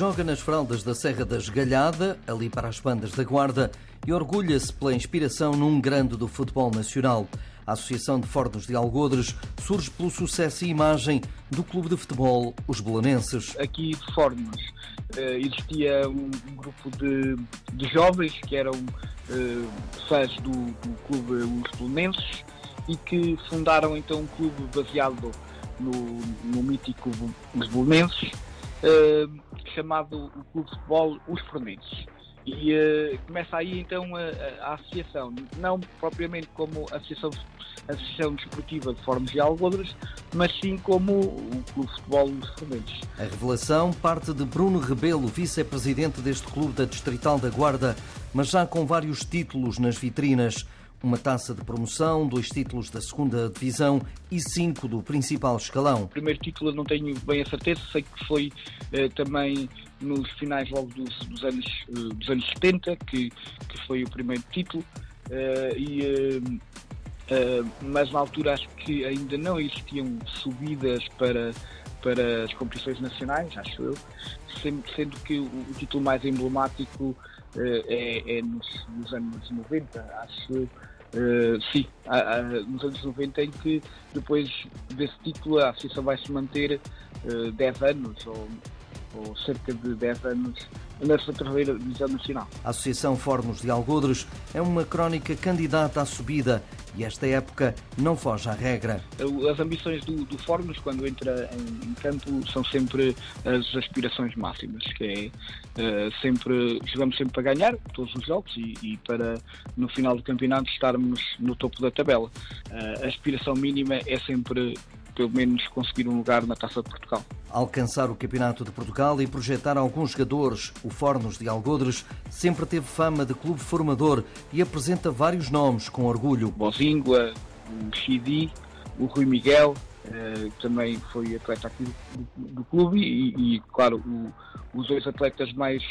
joga nas fraldas da Serra da Esgalhada, ali para as bandas da Guarda, e orgulha-se pela inspiração num grande do futebol nacional. A Associação de Fornos de Algodres surge pelo sucesso e imagem do clube de futebol Os Belenenses. Aqui de Fornos eh, existia um, grupo de, de, jovens que eram uh, fãs do, do clube Os Belenenses e que fundaram então um clube baseado no, no mítico Os Belenenses, uh, chamado o Clube de Futebol Os Fornenses. E uh, começa aí então a, a, associação, não propriamente como associação, associação desportiva de Formas de Algodres, mas sim como o Clube de Futebol Os Fornenses. A revelação parte de Bruno Rebelo, vice-presidente deste clube da Distrital da Guarda, mas já com vários títulos nas vitrinas uma taça de promoção, dois títulos da segunda divisão e cinco do principal escalão. O primeiro título não tenho bem a certeza, sei que foi eh, também nos finais logo dos, dos anos, eh, dos anos 70, que, que foi o primeiro título, eh, e, eh, mas na altura acho que ainda não existiam subidas para, para as competições nacionais, acho eu, sendo, que o, o título mais emblemático é, é nos, nos, anos 90, acho Uh, sim, há, há, nos anos 90 em que depois desse título a associação vai se manter uh, 10 anos ou ou cerca de 10 anos na terceira divisão nacional. A Associação Formos de Algodres é uma crónica candidata à subida e esta época não foge à regra. As ambições do, do Formos, quando entra em, em, campo, são sempre as aspirações máximas, que é uh, sempre, jogamos sempre para ganhar todos os jogos e, e, para no final do campeonato estarmos no topo da tabela. Uh, a aspiração mínima é sempre pelo menos conseguir um lugar na Taça de Portugal. Alcançar o Campeonato de Portugal e projetar alguns jogadores, o Fornos de Algodres sempre teve fama de clube formador e apresenta vários nomes com orgulho. Bozingua, o Chidi, o Rui Miguel, eh, também foi atleta aqui do, do clube e, e claro, o, os dois atletas mais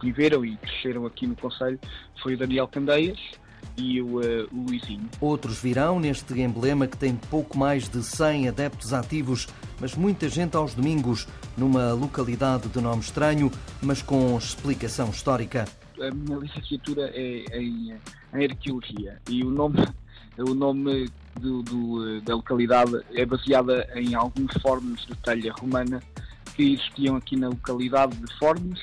viveram e cresceram aqui no Conselho foi o Daniel Candeias e o, uh, o Luizinho. Outros virão neste emblema que tem pouco mais de 100 adeptos ativos, mas muita gente aos domingos, numa localidade de nome estranho, mas com explicação histórica. A minha licenciatura é em, em arqueologia e o nome, o nome do, do, da localidade é baseada em alguns fornos de telha romana que existiam aqui na localidade de Fornos,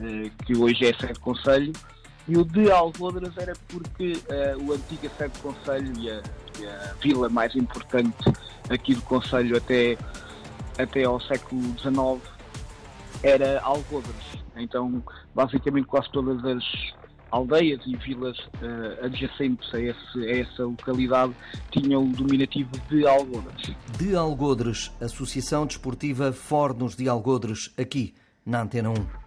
eh, que hoje é sede conselho, e o de Algodras era porque uh, o antigo sede de Conselho e a, e a, vila mais importante aqui do Conselho até, até ao século XIX era Algodras. Então, basicamente, quase todas as aldeias e vilas uh, adjacentes a, esse, a, essa localidade tinham o dominativo de Algodres. De Algodres, Associação Desportiva Fornos de Algodres, aqui na Antena 1.